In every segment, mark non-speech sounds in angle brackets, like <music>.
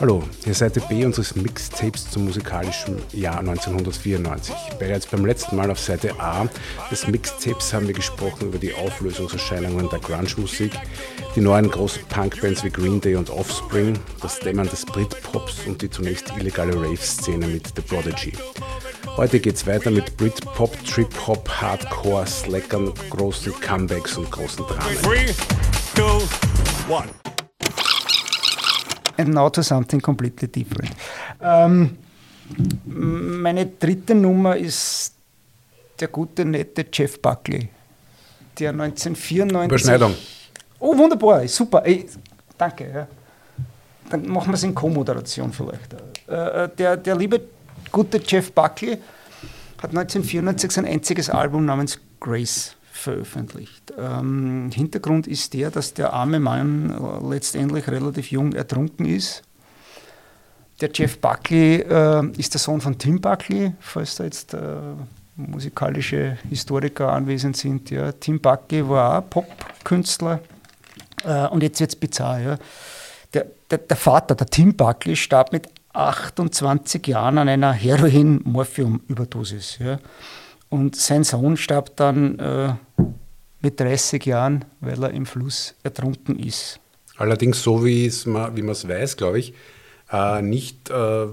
Hallo, hier Seite B unseres Mixtapes zum musikalischen Jahr 1994. Bereits beim letzten Mal auf Seite A des Mixtapes haben wir gesprochen über die Auflösungserscheinungen der Grunge-Musik, die neuen großen Punkbands wie Green Day und Offspring, das Dämmern des Britpops und die zunächst illegale Rave-Szene mit The Prodigy. Heute geht's weiter mit Britpop, Trip-Hop, Hardcore, Slackern, großen Comebacks und großen Dramen. Three, two, one. And now to something completely different. Ähm, meine dritte Nummer ist der gute, nette Jeff Buckley, der 1994. Überschneidung. Oh, wunderbar, super. Ey, danke. Ja. Dann machen wir es in Co-Moderation vielleicht. Äh, der, der liebe, gute Jeff Buckley hat 1994 sein einziges Album namens Grace veröffentlicht. Ähm, Hintergrund ist der, dass der arme Mann äh, letztendlich relativ jung ertrunken ist. Der Jeff Buckley äh, ist der Sohn von Tim Buckley, falls da jetzt äh, musikalische Historiker anwesend sind. Ja. Tim Buckley war auch Popkünstler. Äh, und jetzt wird es bizarr. Ja. Der, der, der Vater, der Tim Buckley, starb mit 28 Jahren an einer Heroin-Morphium-Überdosis. Ja. Und sein Sohn starb dann äh, mit 30 Jahren, weil er im Fluss ertrunken ist. Allerdings so, wie man es weiß, glaube ich, äh, nicht, äh,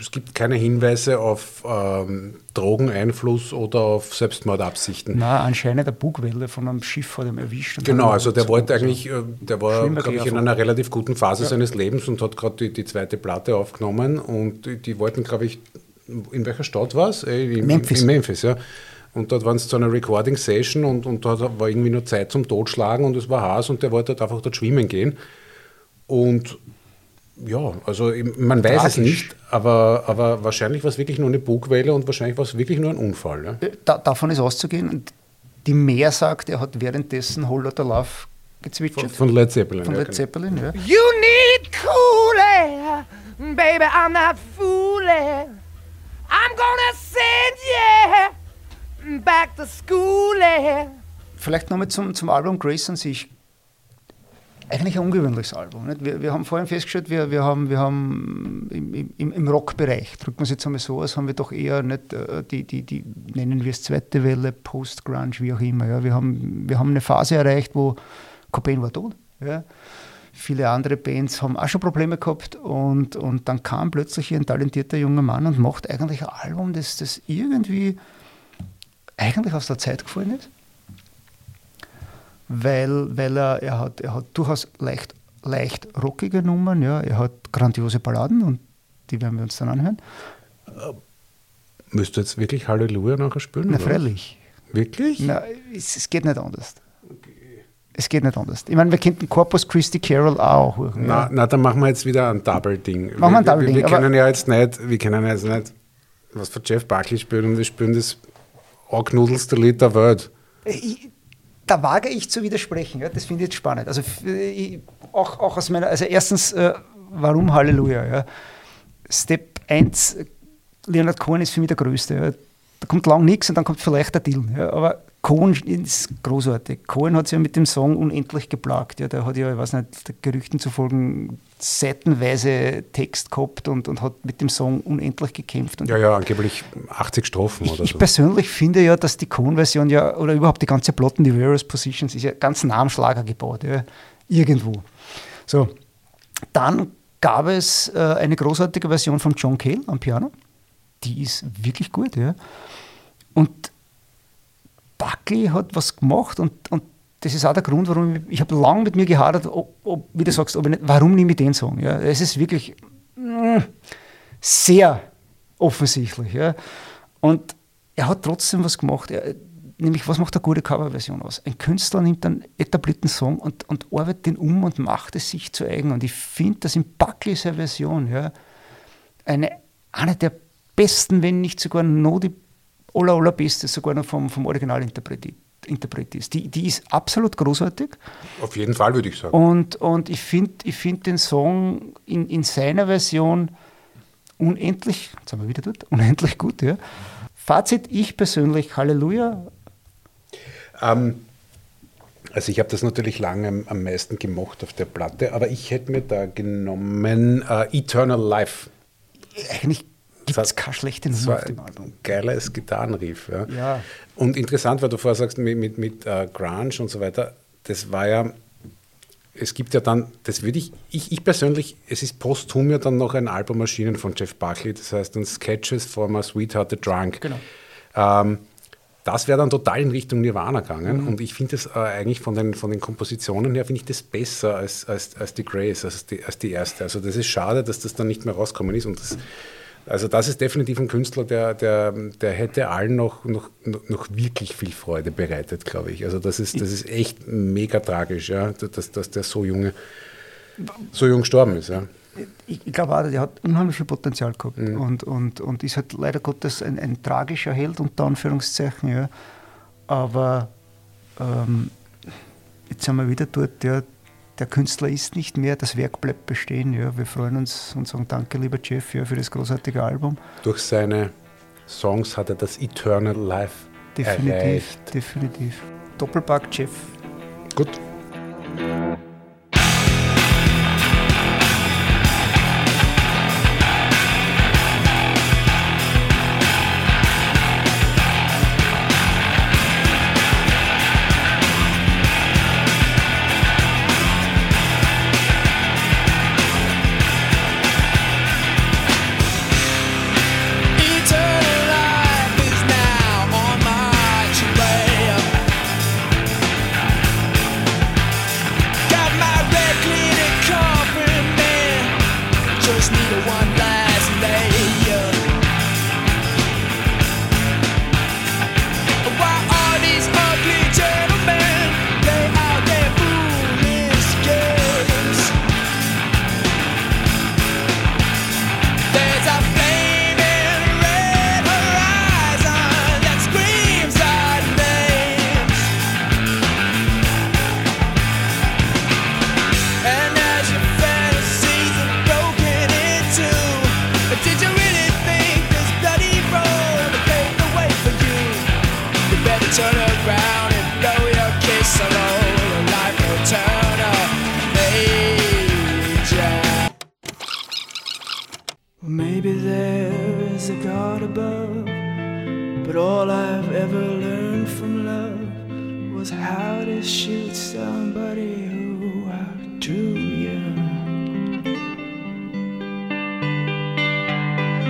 es gibt keine Hinweise auf ähm, Drogeneinfluss oder auf Selbstmordabsichten. Na, anscheinend eine Bugwelle von einem Schiff vor dem erwischt. Genau, also der wollte eigentlich, äh, der war, glaube ich, in einer relativ guten Phase seines Lebens und hat gerade die, die zweite Platte aufgenommen und die, die wollten, glaube ich, in welcher Stadt war es? Äh, in, Memphis. In Memphis, ja. Und dort waren sie zu einer Recording-Session und, und dort war irgendwie nur Zeit zum Totschlagen und es war heiß und der wollte halt einfach dort schwimmen gehen. Und ja, also man weiß es Tragisch. nicht, aber, aber wahrscheinlich war es wirklich nur eine Bugwelle und wahrscheinlich war es wirklich nur ein Unfall. Ja? Äh, Da, davon ist auszugehen. Und die Mehr sagt, er hat währenddessen Whole Lotta Love gezwitschert. Von, von Led Zeppelin. Von ja, Led genau. Zeppelin, ja. You need cool air, baby. I'm not fooling. I'm gonna send you back to school. eh. Vielleicht nochmal zum, zum Album Grace an sich. Eigentlich ein ungewöhnliches Album. Nicht? Wir, wir haben vorhin festgestellt, wir, wir haben, wir haben im, im, im Rockbereich, drücken wir es jetzt einmal so aus, haben wir doch eher nicht äh, die, die, die, nennen wir es zweite Welle, Post-Grunge, wie auch immer. Ja? Wir, haben, wir haben eine Phase erreicht, wo Cobain war tot. Ja? Viele andere Bands haben auch schon Probleme gehabt und, und dann kam plötzlich ein talentierter junger Mann und macht eigentlich ein Album, das, das irgendwie eigentlich aus der Zeit gefallen ist weil, weil er, er, hat, er hat durchaus leicht, leicht rockige Nummern, ja. er hat grandiose Balladen und die werden wir uns dann anhören. Müsst ihr jetzt wirklich Halleluja nachher spielen? Na, freilich. Wirklich? Na, es, es geht nicht anders. Es geht nicht anders. Ich meine, wir könnten Corpus Christi Carol auch. hören, Na, na, dann machen wir jetzt wieder ein Double-Ding. Machen wir ein Double-Ding, Wir, wir können ja jetzt nicht, wir können jetzt nicht was von Jeff Buckley spielen und wir spielen das angenudelste Lied der Welt. Ich, da wage ich zu widersprechen. Ja? Das finde ich jetzt spannend. Also, ich, auch, auch aus meiner, also erstens, äh, warum Halleluja? Ja? Step 1, Leonard Cohen ist für mich der Größte. Ja? Da kommt lang nichts und dann kommt vielleicht der Deal. Ja? Aber Cohen ist großartig. Cohen hat sich ja mit dem Song unendlich geplagt. Ja? Der hat ja, ich weiß nicht, Gerüchten zufolge seitenweise Text gehabt und, und hat mit dem Song unendlich gekämpft. Und Ja, ja, angeblich 80 Strophen ich, oder ich so. persönlich finde ja, dass die Cohen-Version ja, oder überhaupt die ganze Platten, die Various Positions, ist ja ganz nah am Schlager gebaut, ja, irgendwo. So, dann gab es äh, eine großartige Version von John Cale am Piano, die ist wirklich gut, ja. Und Buckley hat was gemacht und, und das ist auch der Grund, warum ich, ich habe lange mit mir gehadert, ob, ob, wie du sagst, ob ich nicht, warum nehme ich den Song? Ja, es ist wirklich mm, sehr offensichtlich. Ja. Und er hat trotzdem was gemacht. Er, nämlich, was macht eine gute Coverversion aus? Ein Künstler nimmt einen etablierten Song und, und arbeitet den um und macht es sich zu eigen. Und ich finde, dass in Buckleys Version ja, eine, eine der besten, wenn nicht sogar noch die aller, allerbeste, sogar noch vom, vom Originalinterpret Interpret ist. Die, die ist absolut großartig. Auf jeden Fall würde ich sagen. Und, und ich finde ich find den Song in, in seiner Version unendlich, jetzt sind wir wieder dort, <laughs> unendlich gut, ja. Fazit, ich persönlich, Halleluja. Ähm, also ich habe das natürlich lange am, am meisten gemocht auf der Platte, aber ich hätte mir da genommen äh, Eternal Life. Eigentlich gibt Das es keine schlechte Das Nummer auf dem Album. geiles Gitarrenriff. Ja. Ja. Und interessant, weil du vorher sagst, mit, mit, mit äh, Grunge und so weiter, das war ja, es gibt ja dann, das würde ich, ich, ich persönlich, es ist posthum ja dann noch ein Album erschienen von Jeff Buckley, das heißt dann Sketches from a Sweetheart the Drunk. Genau. Ähm, das wäre dann total in Richtung Nirvana gegangen Mhm. und ich finde das äh, eigentlich von den, von den Kompositionen her, finde ich das besser als, als, als die Grace, als die, als die erste. Also das ist schade, dass das dann nicht mehr rausgekommen ist und das, also das ist definitiv ein Künstler, der, der, der hätte allen noch, noch, noch wirklich viel Freude bereitet, glaube ich. Also das ist, das ist echt mega tragisch, ja, dass, dass der so junge, so jung gestorben ist. Ja. Ich, ich glaube auch, der hat unheimlich viel Potenzial gehabt Mhm. und, und, und ist halt leider Gottes ein, ein tragischer Held, unter Anführungszeichen, ja. Aber ähm, jetzt sind wir wieder dort, ja, der Künstler ist nicht mehr, das Werk bleibt bestehen. Ja. Wir freuen uns und sagen Danke, lieber Jeff, ja, für das großartige Album. Durch seine Songs hat er das Eternal Life Definitiv, erreicht. definitiv. Doppelpack, Jeff. Gut.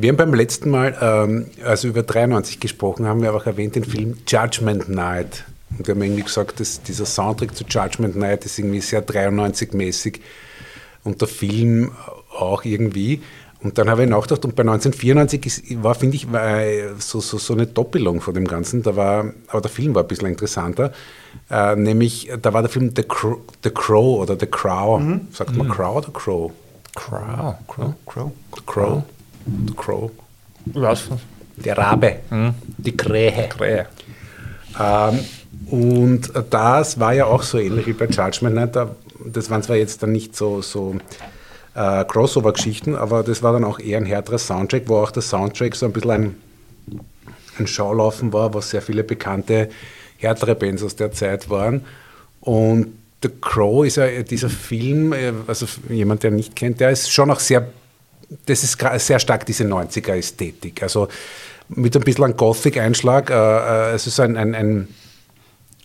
Wir haben beim letzten Mal, ähm, also über 93 gesprochen, haben wir auch erwähnt den Film Judgment Night. Und wir haben irgendwie gesagt, dass dieser Soundtrack zu Judgment Night ist irgendwie sehr 93-mäßig und der Film auch irgendwie. Und dann habe ich nachgedacht, und bei 1994 ist, war, finde ich, war so, so, so eine Doppelung von dem Ganzen. Da war, aber der Film war ein bisschen interessanter. Äh, nämlich, da war der Film The Crow, The Crow oder The Crow. Sagt man Crow oder Crow? Crow. Crow. Crow. Crow. The Crow. Was? Der Rabe. Die Krähe. Krähe. Ähm, und das war ja auch so ähnlich wie bei Judgment Night. Da, das waren zwar jetzt dann nicht so, so äh, Crossover-Geschichten, aber das war dann auch eher ein härterer Soundtrack, wo auch der Soundtrack so ein bisschen ein, ein Schaulaufen war, was sehr viele bekannte härtere Bands aus der Zeit waren. Und The Crow ist ja dieser Film, äh, also jemand, der ihn nicht kennt, der ist schon auch sehr, das ist sehr stark diese 90er-Ästhetik. Also mit ein bisschen einem Gothic-Einschlag. Äh, äh, es ist ein, ein, ein,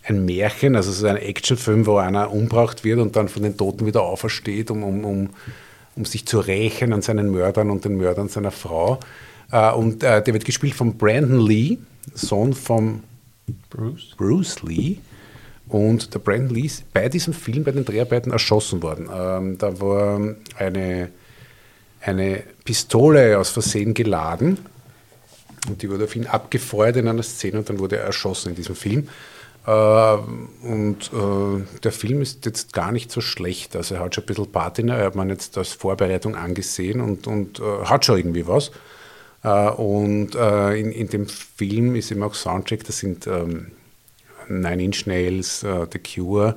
ein Märchen, also es ist ein Actionfilm, wo einer umgebracht wird und dann von den Toten wieder aufersteht, um, um, um, um sich zu rächen an seinen Mördern und den Mördern seiner Frau. Äh, und äh, der wird gespielt von Brandon Lee, Sohn von Bruce. Bruce Lee. Und der Brandon Lee ist bei diesem Film, bei den Dreharbeiten erschossen worden. Ähm, da war eine, eine Pistole aus Versehen geladen und die wurde auf ihn abgefeuert in einer Szene und dann wurde er erschossen in diesem Film. Äh, und äh, der Film ist jetzt gar nicht so schlecht. Also er hat schon ein bisschen Patina, er hat man jetzt als Vorbereitung angesehen und, und äh, hat schon irgendwie was. Und in, in dem Film ist eben auch Soundtrack, das sind ähm, Nine Inch Nails, The Cure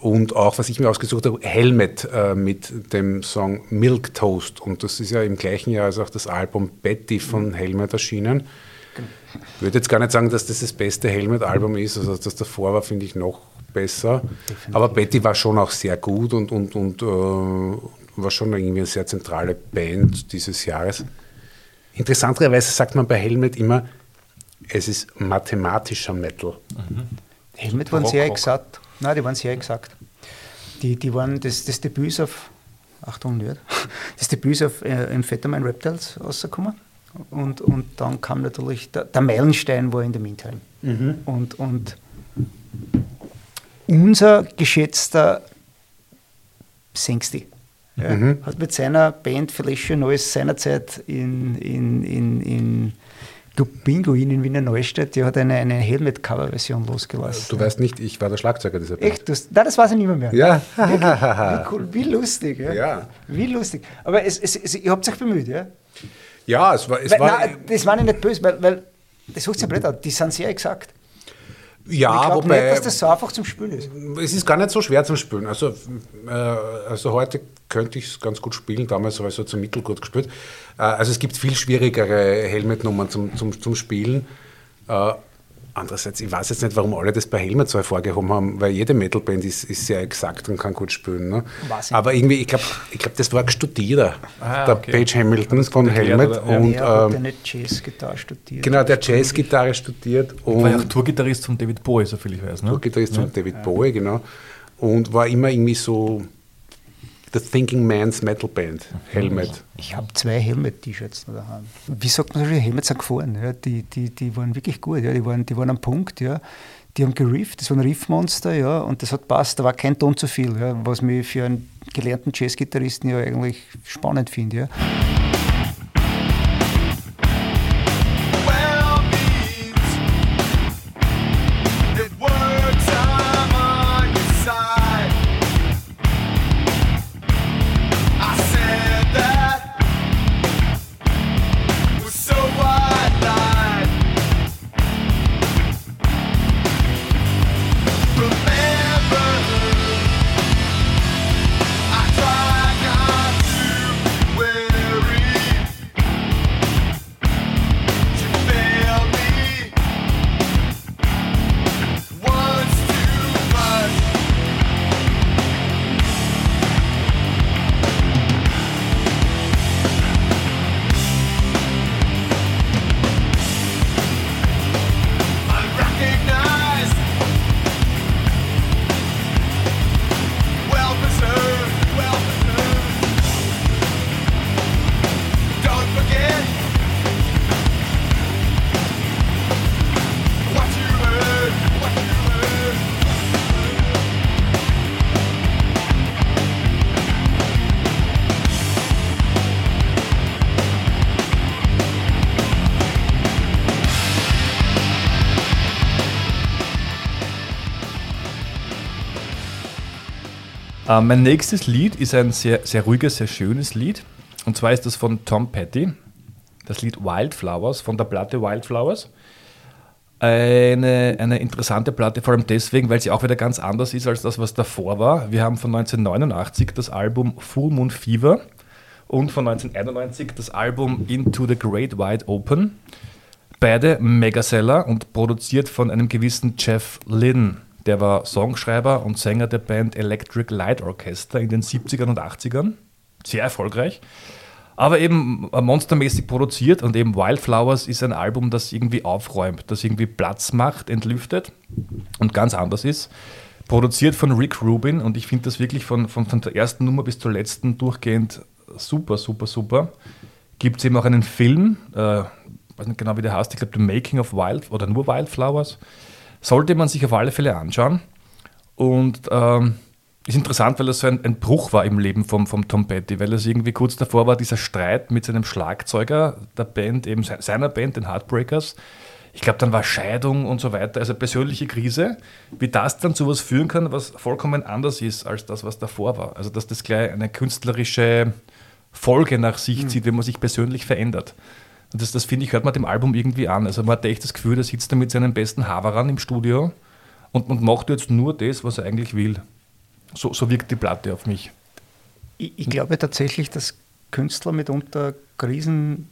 und auch, was ich mir ausgesucht habe, Helmet äh, mit dem Song Milk Toast. Und das ist ja im gleichen Jahr als auch das Album Betty von Helmet erschienen. Ich würde jetzt gar nicht sagen, dass das das beste Helmet-Album ist. Also das davor war, finde ich, noch besser. Aber Betty war schon auch sehr gut und, und, und äh, war schon irgendwie eine sehr zentrale Band dieses Jahres. Interessanterweise sagt man bei Helmet immer, es ist mathematischer Metal. Helmet waren sehr exakt. Nein, die waren sehr exakt. Die, die waren das, das Debüt ist auf, Achtung, nicht, das Debüt ist auf äh, Amphetamine Reptiles rausgekommen. Und, und dann kam natürlich, der, der Meilenstein war in der Meantime. Und, und unser geschätzter Sengsti ja, hat mit seiner Band vielleicht schon alles seinerzeit in, in, in, in glaub, Pinguin in Wiener Neustadt, der hat eine, eine Helmet-Cover-Version losgelassen. Du weißt nicht, ich war der Schlagzeuger dieser Band. Echt? Das, nein, das weiß ich nicht mehr. mehr. Ja. Wie, cool, wie lustig. Ja. Ja. Wie lustig. Aber es, es, es, ihr habt euch bemüht, ja? Ja, es war. Es Weil, war nein, das war nicht böse, weil, weil das sucht ja blöd an. Die sind sehr exakt. Ja, ich wobei. nicht, dass das so einfach zum Spielen ist. Es ist gar nicht so schwer zum Spielen. Also, äh, also heute könnte ich es ganz gut spielen, damals habe ich so zum Mittelgut gespielt. Äh, also es gibt viel schwierigere Helmet-Nummern zum, zum, zum Spielen. Äh, andererseits, ich weiß jetzt nicht, warum alle das bei Helmet so hervorgehoben haben, weil jede Metalband ist, ist sehr exakt und kann gut spielen. Ne? Aber irgendwie, ich glaube, ich glaub, das war ein Studierer, Ah, der okay. Page Hamilton von erklärt, Helmet. Ja. Und, hat ähm, eine Jazzgitarre studiert. genau, der Jazzgitarre studiert. Und War ja auch Tourgitarrist von David Bowie, soviel ich weiß. Ne? Gitarrist von David Bowie, genau. Und war immer irgendwie so The Thinking Man's Metal Band, Helmet. Ich habe zwei Helmet-T-Shirts daheim. Wie sagt man so schön, Helmets sind gefahren. Ja? Die, die, die waren wirklich gut, ja? die, waren, die waren am Punkt. Ja? Die haben gerifft, das waren Riffmonster, ja, und das hat passt. Da war kein Ton zu viel, ja? was mich für einen gelernten Jazzgitarristen ja eigentlich spannend finde. Ja? Äh, mein nächstes Lied ist ein sehr, sehr ruhiges, sehr schönes Lied. Und zwar ist das von Tom Petty. Das Lied Wildflowers von der Platte Wildflowers. Eine, eine interessante Platte, vor allem deswegen, weil sie auch wieder ganz anders ist als das, was davor war. Wir haben von 1989 das Album Full Moon Fever und von 1991 das Album Into the Great Wide Open. Beide Megaseller und produziert von einem gewissen Jeff Lynne. Der war Songschreiber und Sänger der Band Electric Light Orchestra in den 70ern und 80ern. Sehr erfolgreich. Aber eben monstermäßig produziert und eben Wildflowers ist ein Album, das irgendwie aufräumt, das irgendwie Platz macht, entlüftet und ganz anders ist. Produziert von Rick Rubin und ich finde das wirklich von, von, von der ersten Nummer bis zur letzten durchgehend super, super, super. Gibt es eben auch einen Film, äh, weiß nicht genau wie der heißt, ich glaube The Making of Wild oder nur Wildflowers. Sollte man sich auf alle Fälle anschauen. Und ähm, ist interessant, weil das so ein, ein, Bruch war im Leben vom, vom Tom Petty, weil es irgendwie kurz davor war, dieser Streit mit seinem Schlagzeuger der Band, eben seiner Band, den Heartbreakers. Ich glaube, dann war Scheidung und so weiter, also persönliche Krise. Wie das dann zu was führen kann, was vollkommen anders ist als das, was davor war. Also, dass das gleich eine künstlerische Folge nach sich zieht, wenn man sich persönlich verändert. Und das, das finde ich, hört man dem Album irgendwie an. Also, man hat echt das Gefühl, da sitzt er mit seinen besten Haverern im Studio und, und macht jetzt nur das, was er eigentlich will. So, so wirkt die Platte auf mich. Ich, ich glaube tatsächlich, dass Künstler mitunter Krisen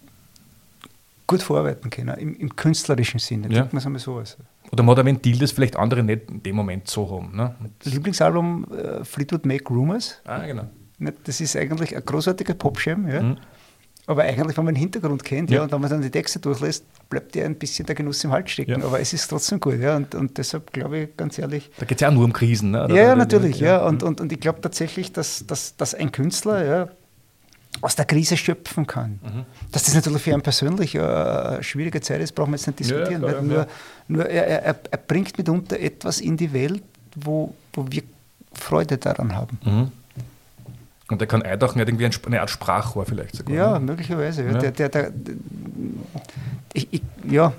gut verarbeiten können, im, im künstlerischen Sinne. Ja. Man es einmal so aus. Oder man hat ein Ventil, das vielleicht andere nicht in dem Moment so haben. Ne? Lieblingsalbum äh, Fleetwood Mac Rumors. Ah, genau. Das ist eigentlich ein großartiger Popschirm, ja. Mhm. Aber eigentlich, wenn man den Hintergrund kennt, ja. Ja. und wenn man dann die Texte durchlässt, bleibt ja ein bisschen der Genuss im Hals stecken. Ja. Aber es ist trotzdem gut, ja. Und, und deshalb glaube ich, ganz ehrlich, Da geht es ja auch nur um Krisen. Ne? Oder- ja, natürlich, ja. Und, und, und ich glaube tatsächlich, dass, dass, dass ein Künstler ja, aus der Krise schöpfen kann. Mhm. Dass das natürlich für einen persönlich äh, eine schwierige Zeit ist, brauchen wir jetzt nicht diskutieren. klar, ja, nur ja. nur er, er, er bringt mitunter etwas in die Welt, wo, wo wir Freude daran haben. Mhm. Und der kann eintauchen, er hat irgendwie eine Art Sprachrohr vielleicht sogar. Ja, ne? möglicherweise. Ja. Der, der, der, ich, ich, ja,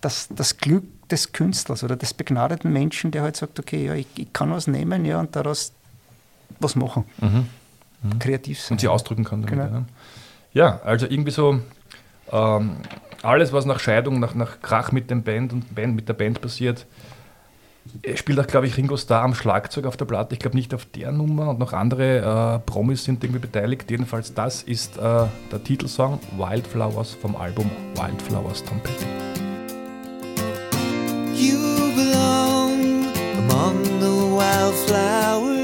das, das Glück des Künstlers oder des begnadeten Menschen, der halt sagt, okay, ja, ich, ich kann was nehmen ja, und daraus was machen. Mhm. Kreativ sein. Und sie ausdrücken kann. Damit, Genau. ja. ja, also irgendwie so ähm, alles, was nach Scheidung, nach, nach Krach mit dem Band und Band, mit der Band passiert, er spielt auch, glaube ich, Ringo Starr am Schlagzeug auf der Platte. Ich glaube nicht auf der Nummer und noch andere äh, Promis sind irgendwie beteiligt. Jedenfalls, das ist äh, der Titelsong Wildflowers vom Album Wildflowers Tom Petty. You belong among the wildflowers.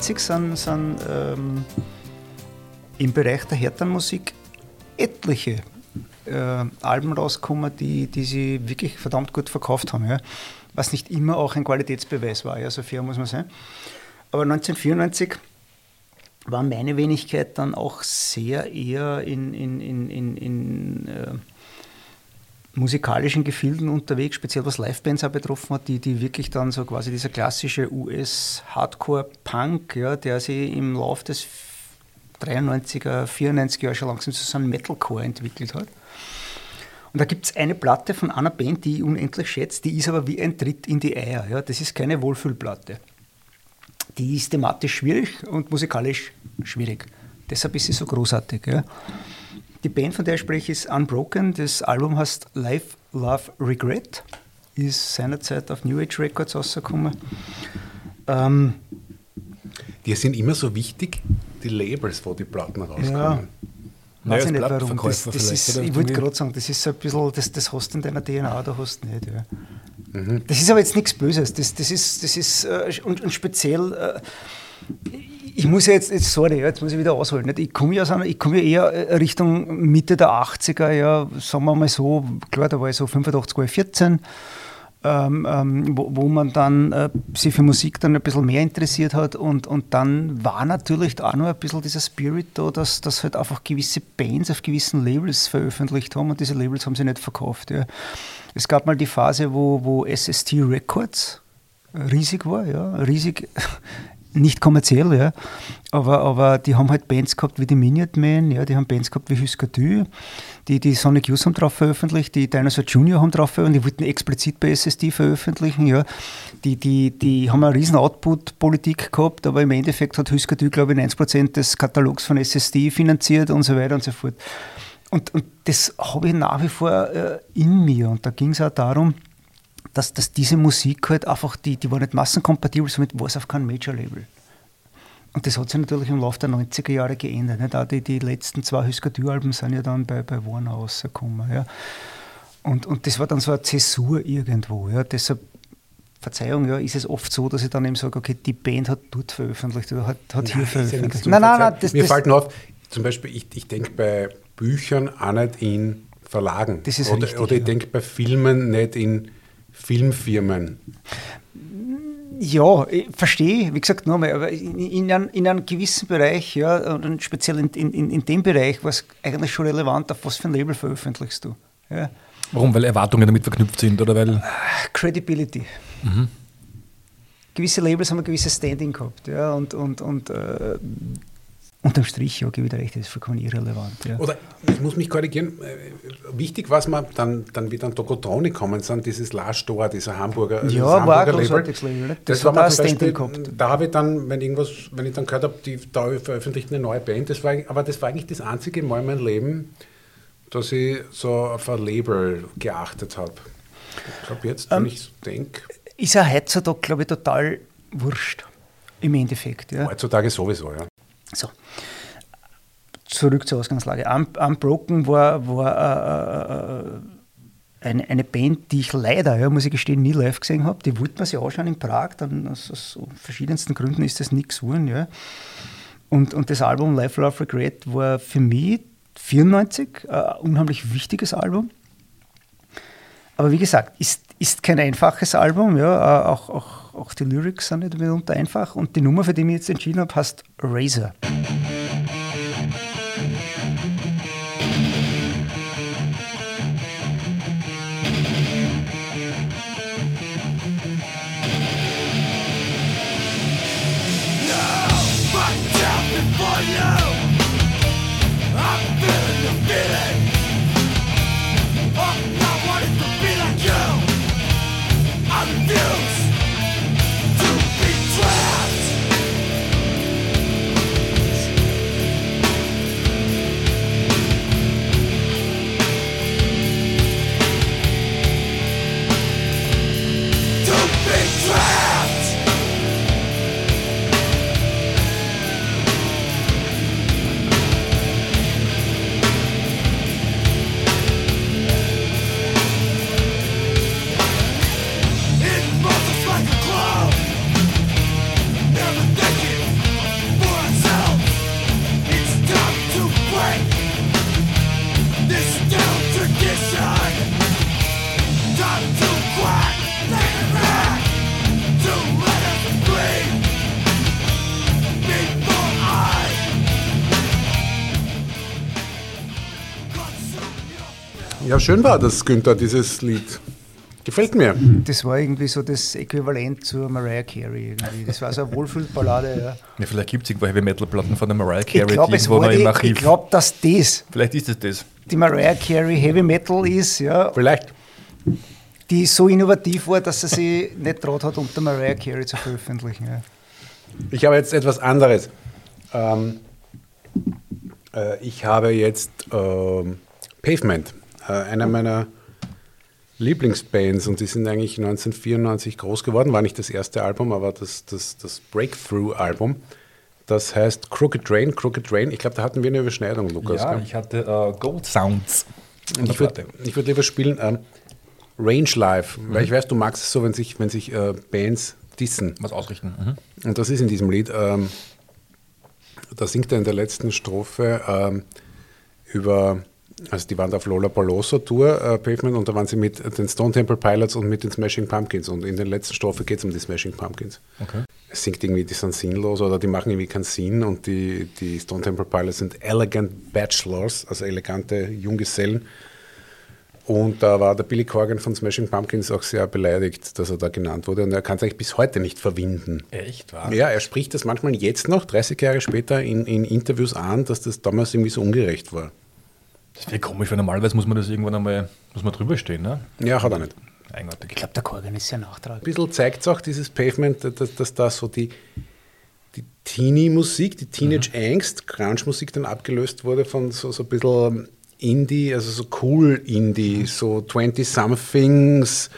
94 sind, sind ähm, im Bereich der Härternmusik etliche äh, Alben rausgekommen, die, die sie wirklich verdammt gut verkauft haben. Ja. Was nicht immer auch ein Qualitätsbeweis war, ja, so fair muss man sein. Aber 1994 war meine Wenigkeit dann auch sehr eher in, in, in, in, in äh, musikalischen Gefilden unterwegs, speziell was Livebands auch betroffen hat, die, die wirklich dann so quasi dieser klassische US-Hardcore-Punk, ja, der sich im Lauf des 93er, 94er Jahre schon langsam zu so einem Metalcore entwickelt hat. Und da gibt es eine Platte von einer Band, die ich unendlich schätze, die ist aber wie ein Tritt in die Eier. Ja. Das ist keine Wohlfühlplatte. Die ist thematisch schwierig und musikalisch schwierig. Deshalb ist sie so großartig. Ja. Die Band, von der ich spreche, ist Unbroken. Das Album heißt Life, Love, Regret. Ist seinerzeit auf New Age Records rausgekommen. Ähm, Die sind immer so wichtig, die Labels, wo die Platten rauskommen. ja, weiß ich nicht warum. Das, das ist, ich wollte gerade sagen, das ist so ein bisschen, das, das hast du in deiner DNA, da hast du nicht. Ja. Mhm. Das ist aber jetzt nichts Böses. Das, das ist, das ist äh, und, und speziell, äh, ich muss ja jetzt, jetzt sorry, jetzt muss ich wieder ausholen. Nicht? Ich komme ja, komme ja eher äh, Richtung Mitte der 80er, ja, sagen wir mal so, klar, da war ich so 85, war ich 14. Ähm, ähm, wo, wo man dann äh, sich für Musik dann ein bisschen mehr interessiert hat und, und dann war natürlich auch noch ein bisschen dieser Spirit da, dass, dass halt einfach gewisse Bands auf gewissen Labels veröffentlicht haben und diese Labels haben sie nicht verkauft. Ja. Es gab mal die Phase, wo, wo SST Records riesig war, ja, riesig, nicht kommerziell, ja, aber, aber die haben halt Bands gehabt wie die Minute Men, ja, die haben Bands gehabt wie Husker Du, die, die Sonic Youth haben drauf veröffentlicht, die Dinosaur Junior haben drauf veröffentlicht, die wollten explizit bei SSD veröffentlichen, ja, die, die, die haben eine riesen Output-Politik gehabt, aber im Endeffekt hat Husker Du, glaube ich, 90% des Katalogs von SSD finanziert und so weiter und so fort. Und, und das habe ich nach wie vor äh, in mir. Und da ging es auch darum, dass, dass diese Musik halt einfach, die, die war nicht massenkompatibel, somit war es auf keinem Major-Label. Und das hat sich natürlich im Laufe der 90er Jahre geändert. Nicht? Auch die, die letzten zwei Husker Du-Alben sind ja dann bei, bei Warner rausgekommen. Ja. Und, und das war dann so eine Zäsur irgendwo. Ja. Deshalb, Verzeihung, ja, ist es oft so, dass ich dann eben sage, okay, die Band hat dort veröffentlicht oder hat, hat hier ja nichts veröffentlicht. zum nein, nein, nein, das, Mir das, fällt nur auf, zum Beispiel, ich, ich denke bei Büchern auch nicht in Verlagen. Das ist oder, richtig, oder ich ja. denke bei Filmen nicht in Filmfirmen. Ja, ich verstehe, wie gesagt, nochmal, aber in, in, einem, in einem gewissen Bereich, ja, und speziell in, in, in dem Bereich, war es eigentlich schon relevant, auf was für ein Label veröffentlichst du. Ja. Warum? Weil Erwartungen damit verknüpft sind oder weil. Credibility. Gewisse Labels haben ein gewisses Standing gehabt, ja, und, und, und äh, unterm Strich, ja, gebe ich dir recht, das ist vollkommen irrelevant. Ja. Oder ich muss mich korrigieren, äh, wichtig war es mal, dann, dann wie dann Tokotronic kommen sind, dieses La Store, dieser Hamburger, dieses Ja, war ein Hamburger großartiges Label, ne? Das, Das war mal ein zum Beispiel, gehabt. da habe ich dann, wenn irgendwas, wenn ich dann gehört habe, die da veröffentlicht eine neue Band, das war, aber das war eigentlich das einzige Mal in meinem Leben, dass ich so auf ein Label geachtet habe. Ich glaube jetzt, Ähm, wenn ich denke, Ist ja heutzutage, glaube ich, total wurscht. Im Endeffekt. Ja. heutzutage sowieso, ja. So. Zurück zur Ausgangslage. Un Unbroken war, war äh, äh, eine, eine Band, die ich leider, ja, muss ich gestehen, nie live gesehen habe. Die wollte man sich anschauen in Prag, dann aus, aus verschiedensten Gründen ist das nichts geworden. Ja. Und, und das Album Life, Love, Regret war für mich 94 äh, ein unheimlich wichtiges Album. Aber wie gesagt, ist, ist kein einfaches Album. Ja. Äh, Auch, auch, auch die Lyrics sind nicht mitunter einfach. Und die Nummer, für die ich mich jetzt entschieden habe, heißt Razor. Schön war das, Günther, dieses Lied. Gefällt mir. Das war irgendwie so das Äquivalent zur Mariah Carey. Irgendwie. Das war so eine Wohlfühlballade. Ja. Ja, vielleicht gibt es irgendwo Heavy Metal Platten von der Mariah Ich Carey, die es irgendwo war noch im Archiv. ich glaube, dass das vielleicht ist es das. die Mariah Carey Heavy Metal ist, ja, Vielleicht. die so innovativ war, dass sie sich nicht traut hat, unter Mariah Carey zu veröffentlichen. Ja. Ich habe jetzt etwas anderes. Ähm, Äh, ich habe jetzt ähm, Pavement, einer meiner Lieblingsbands und die sind eigentlich 1994 groß geworden, war nicht das erste Album, aber das, das, das Breakthrough-Album. Das heißt Crooked Train, Crooked Train. Ich glaube, da hatten wir eine Überschneidung, Lukas. Ja, gell? ich hatte äh, Gold Sounds. Und ich würde würd lieber spielen ähm, Range Live, weil ich weiß, du magst es so, wenn sich, wenn sich äh, Bands dissen. Was ausrichten. Mhm. Und das ist in diesem Lied, ähm, da singt er in der letzten Strophe ähm, über, also die waren auf Lollapalooza Tour, äh, Pavement, und da waren sie mit den Stone Temple Pilots und mit den Smashing Pumpkins. Und in der letzten Strophe geht es um die Smashing Pumpkins. Okay. Es singt irgendwie, die sind sinnlos oder die machen irgendwie keinen Sinn und die, die Stone Temple Pilots sind elegant Bachelors, also elegante Junggesellen. Und da war der Billy Corgan von Smashing Pumpkins auch sehr beleidigt, dass er da genannt wurde. Und er kann es eigentlich bis heute nicht verwinden. Echt, wahr? Ja, er spricht das manchmal jetzt noch, 30 Jahre später, in, in Interviews an, dass das damals irgendwie so ungerecht war. Das wäre komisch, weil normalerweise muss man das irgendwann einmal muss man drüber stehen, ne? Ja, hat er nicht. Eigenartig. Ich glaube, der Korgan ist sehr nachtragend. Ein bisschen zeigt es auch dieses Pavement, dass, dass da so die, die Teenie-Musik, die Teenage-Angst, Grunge-Musik dann abgelöst wurde von so, so ein bisschen Indie, also so cool Indie, so 20-somethings,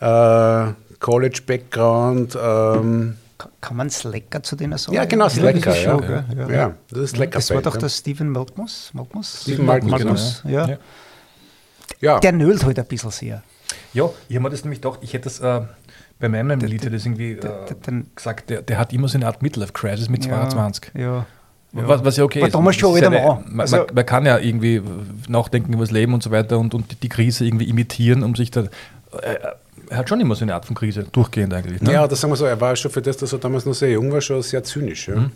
äh, College-Background. Ähm, Kann man Slacker zu denen sagen? ja, genau, Slacker. ist Ja, schon, ja, gell? ja. das ist Slacker. Das war doch der Steven Malkmus. Malkmus? Steven Malkmus, Malkmus, ja. Ja. Ja, Der nölt halt ein bisschen sehr. Ja, ich habe mir das nämlich gedacht, ich hätte das äh, bei meinem Lied das irgendwie äh, der- der- gesagt, der, der hat immer so eine Art Midlife-Crisis mit 22. Ja. ja. Was, was ja okay War ist. damals schon Das ist alter eine- Mann. Man, Also- man, man kann ja irgendwie nachdenken über das Leben und so weiter und, und die Krise irgendwie imitieren, um sich da. Äh, er hat schon immer so eine Art von Krise, durchgehend eigentlich. Ne? Ja, das sagen wir so, er war schon für das, dass er damals noch sehr jung war, schon sehr zynisch. Mhm. Ja.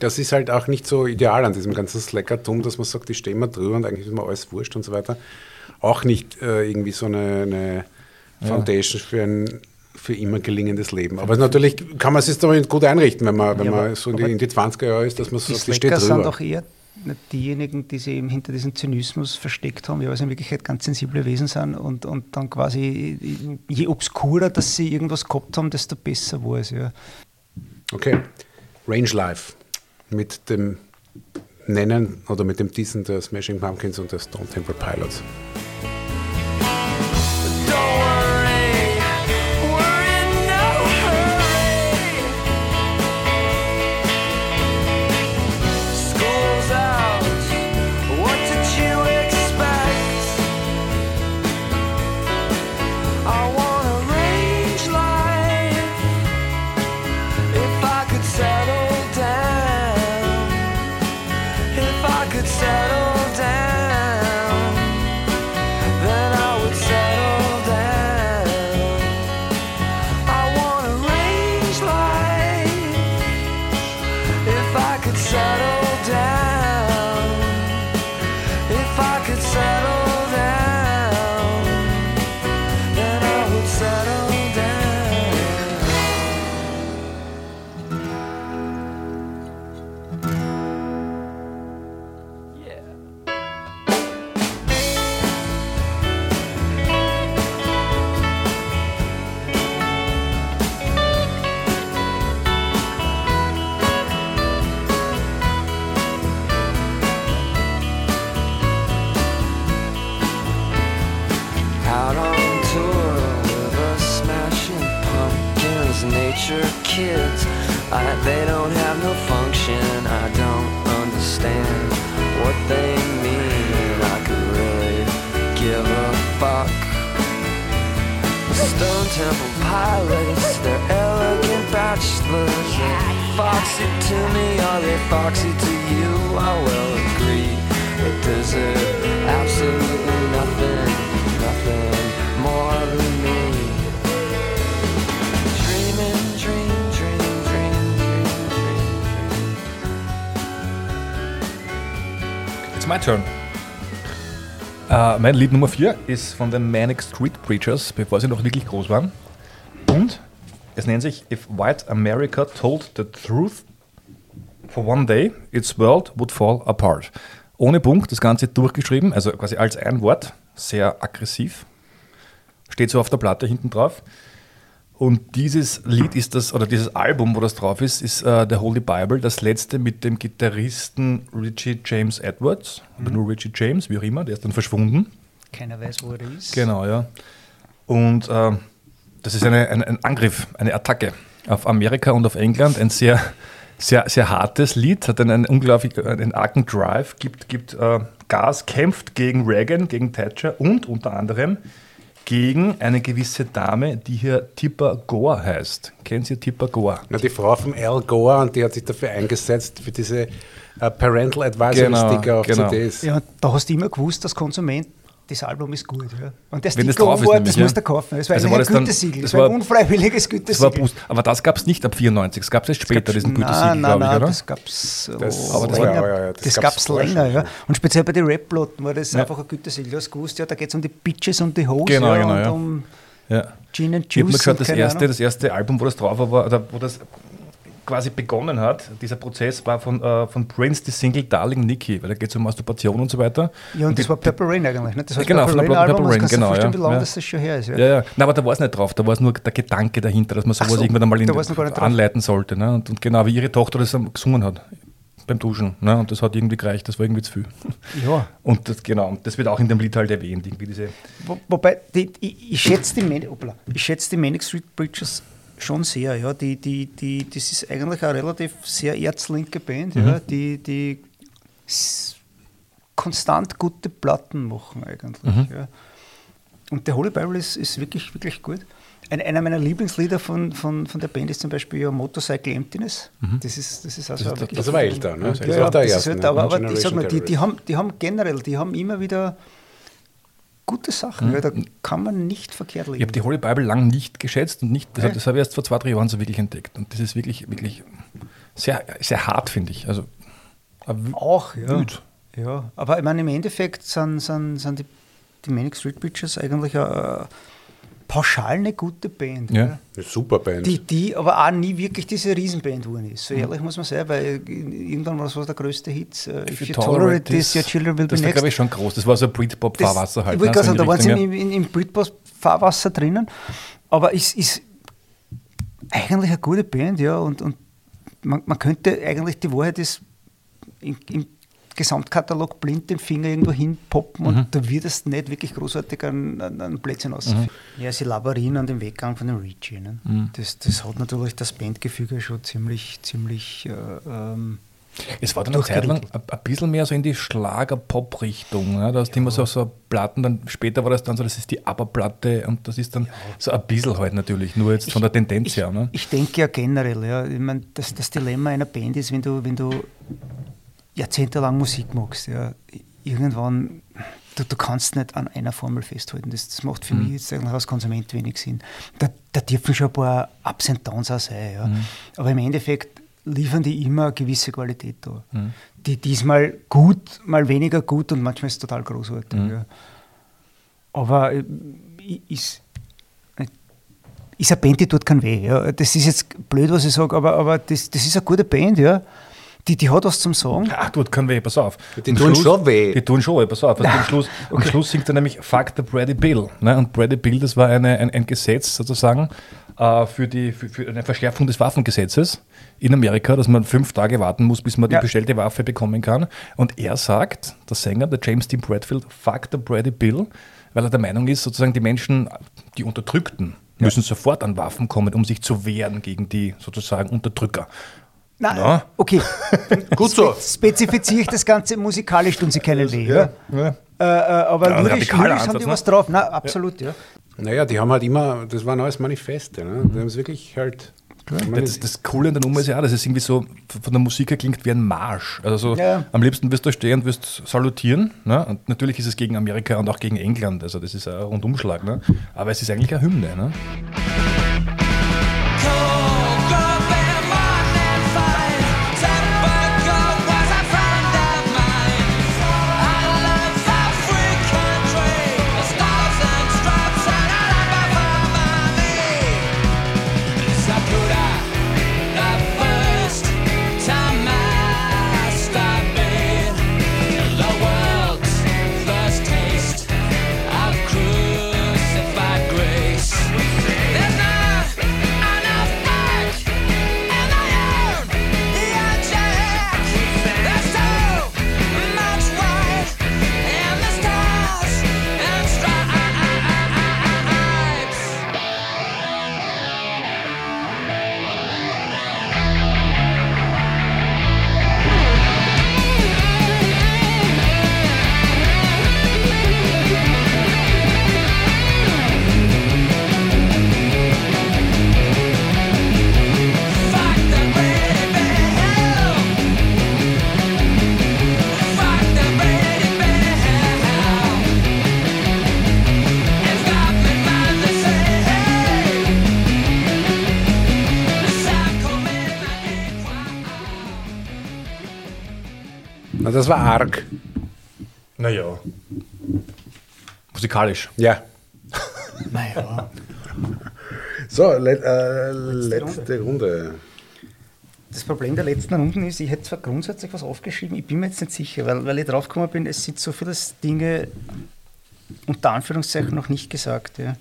Das ist halt auch nicht so ideal an diesem ganzen Slackertum, dass man sagt, ich stehe mal drüber und eigentlich ist mir alles wurscht und so weiter. Auch nicht äh, irgendwie so eine, eine Foundation für ein für immer gelingendes Leben. Aber natürlich kann man es sich damit gut einrichten, wenn man, wenn Ja, man so in die, in die 20er Jahre ist, dass man Die sagt, ich stehe Slacker sind drüber. auch eher diejenigen, die sich eben hinter diesem Zynismus versteckt haben, ja, weil sie in Wirklichkeit ganz sensible Wesen sind und, und dann quasi, je obskurer, dass sie irgendwas gehabt haben, desto besser war es. Ja. Okay. Range Life mit dem Nennen oder mit dem Diesen der Smashing Pumpkins und der Stone Temple Pilots. Mein Lied Nummer 4 ist von den Manic Street Preachers, bevor sie noch wirklich groß waren. Und es nennt sich If White America Told the Truth for One Day, its world would fall apart. Ohne Punkt, das Ganze durchgeschrieben, also quasi als ein Wort, sehr aggressiv. Steht so auf der Platte hinten drauf. Und dieses Lied ist das, oder dieses Album, wo das drauf ist, ist äh, der Holy Bible, das letzte mit dem Gitarristen Richie James Edwards, oder nur Richie James, wie auch immer, der ist dann verschwunden. Keiner weiß, wo er ist. Genau, ja. Und äh, das ist eine, ein, ein Angriff, eine Attacke auf Amerika und auf England. Ein sehr, sehr, sehr hartes Lied, hat einen, einen unglaublich einen argen Drive, gibt, gibt äh, Gas, kämpft gegen Reagan, gegen Thatcher und unter anderem gegen eine gewisse Dame, die hier Tipper Gore heißt. Kennen Sie Tipper Gore? Na, die Frau von Al Gore, und die hat sich dafür eingesetzt, für diese äh, Parental Advisory Genau, Sticker auf genau. CDs. Ja, da hast du immer gewusst, als Konsument, das Album ist gut. Ja. Und der Wenn das Sticker drauf ist war, das musst ja. du kaufen. Das war Also war ein das dann- Gütesiegel. das Das war ein unfreiwilliges Das war Gütesiegel. Boost. Aber das gab es nicht ab 94, das gab es erst später, diesen Gütesiegel, Nein, nein, glaube ich, oder? das gab es Das- aber das war- länger. ja, ja, das das gab's gab es vorher länger, ja. Und speziell bei den Rap-Plotten war das Ja. einfach ein Gütesiegel. Du hast gewusst, ja, da geht es um die Bitches und die Hoes Genau, ja, genau, und ja. um ja. Gin and Ich habe mir Juice. gehört, das erste, das erste Album, wo das drauf war, war oder wo das quasi begonnen hat, dieser Prozess war von, äh, von Prince, die Single Darling Nikki, weil da geht es um Masturbation und so weiter. Ja, und das die- war Purple Rain eigentlich. Nicht? Das heißt Genau, Purple von der Rain Purple Album, Rain, das genau, ja. wie lange Ja. das schon her ist. Ja. Ja, ja. Nein, aber da war es nicht drauf, da war es nur der Gedanke dahinter, dass man sowas so, irgendwann einmal in, drauf. anleiten sollte. Ne? Und, und genau, wie ihre Tochter das gesungen hat beim Duschen. Ne? Und das hat irgendwie gereicht, das war irgendwie zu viel. Ja. Und das, genau, und das wird auch in dem Lied halt erwähnt, irgendwie diese Wo, wobei, die, ich, ich schätze die, Manic, hoppla, ich schätze die Manic Street Preachers schon sehr. Ja. Die, die, die, das ist eigentlich eine relativ sehr erzlinke Band, Mhm. ja, die, die konstant gute Platten machen eigentlich. Mhm. Ja. Und der Holy Bible ist, ist wirklich, wirklich gut. Ein, einer meiner Lieblingslieder von, von, von der Band ist zum Beispiel ja Motorcycle Emptiness. Das ist, das ist also ist- wirklich. Das war älter, ne? Das ja, ist ja, auch der das erste. halt, aber, aber ich sag mal, die, die, haben, die haben generell, die haben immer wieder gute Sachen. Ja, da kann man nicht verkehrt Ich liegen. habe die Holy Bible lang nicht geschätzt und nicht, das, Ja. das habe ich erst vor zwei, drei Jahren so wirklich entdeckt. Und das ist wirklich, wirklich sehr, sehr hart, finde ich. Also, Auch, ja. Gut. ja. Aber ich meine, im Endeffekt sind, sind, sind die, die Manic Street Preachers eigentlich eine, pauschal eine gute Band. Ja. Eine super Band. Die, die aber auch nie wirklich diese Riesenband geworden ist. So ehrlich muss man sein, weil irgendwann war das was der größte Hit. äh, If, you tolerate this, your children will be das war, next. glaube ich, schon groß. Das war so Britpop-Fahrwasser halt. Ich wollte ne? sagen, in da waren sie im, im, im Britpop-Fahrwasser drinnen. Aber es ist eigentlich eine gute Band, ja. Und, und man, man könnte eigentlich, die Wahrheit ist, im, im Gesamtkatalog blind den Finger irgendwo hinpoppen Mhm. und da wird es nicht wirklich großartig an, an, an Plätzchen ausfinden. Ja, sie laborieren an dem Weggang von dem Richie. Ne? Mhm. Das, das hat natürlich das Bandgefüge schon ziemlich, ziemlich äh, ähm, Es war dann eine Zeit lang ein, bisschen mehr so in die Schlager-Pop-Richtung. Ne? Da hast du immer so, so Platten, dann später war das dann so, das ist die ABBA-Platte und das ist dann so ein bisschen halt natürlich, nur jetzt von der Tendenz ich, her. Ne? Ich denke ja generell, ja, ich mein, das, das Dilemma einer Band ist, wenn du, wenn du jahrzehntelang Musik machst, ja, irgendwann, du, du kannst nicht an einer Formel festhalten. Das, das macht für mich jetzt eigentlich als Konsument wenig Sinn. Da, da dürfen schon ein paar Ups and Downs auch sein, ja. aber im Endeffekt liefern die immer eine gewisse Qualität da. Die diesmal gut, mal weniger gut und manchmal ist es total großartig. Ja. Aber äh, ist, ist eine Band, die tut keinen weh. Ja. Das ist jetzt blöd, was ich sage, aber, aber das, das ist eine gute Band, ja. Die, die hat was zum Sagen. Ach, tut kein weh, pass auf. Die Am tun schon weh. Die tun schon weh, pass auf. Also am, Schluss, am Schluss singt er nämlich Fuck the Brady Bill. Ne? Und Brady Bill, das war eine, ein, ein Gesetz sozusagen äh, für, die, für, für eine Verschärfung des Waffengesetzes in Amerika, dass man fünf Tage warten muss, bis man die Ja. bestellte Waffe bekommen kann. Und er sagt, der Sänger, der James Dean Bradfield, Fuck the Brady Bill, weil er der Meinung ist, sozusagen die Menschen, die Unterdrückten, müssen sofort an Waffen kommen, um sich zu wehren gegen die sozusagen Unterdrücker. Nein, Ja. okay. <laughs> Gut so. Spezifiziere ich das Ganze musikalisch, tun sie keinen weh. Ja. Ja. Äh, äh, aber Ja, lyrisch, lyrisch haben die ne? was drauf. Na, absolut, ja. Naja, die haben halt immer, das waren alles Manifeste. Ne? Die haben es wirklich halt. Meine, Das, das Coole an der Nummer ist ja, auch, dass es irgendwie so von der Musik her klingt wie ein Marsch. Also so, Ja. am liebsten wirst du stehen und wirst salutieren. Ne? Und natürlich ist es gegen Amerika und auch gegen England. Also das ist ein Rundumschlag. Ne? Aber es ist eigentlich eine Hymne. Ne? Das war arg. Naja. Musikalisch. Ja. Naja. So, le äh, letzte Runde. Das Problem der letzten Runden ist, ich hätte zwar grundsätzlich was aufgeschrieben, ich bin mir jetzt nicht sicher, weil, weil ich draufgekommen bin, es sind so viele Dinge unter Anführungszeichen noch nicht gesagt. Ja.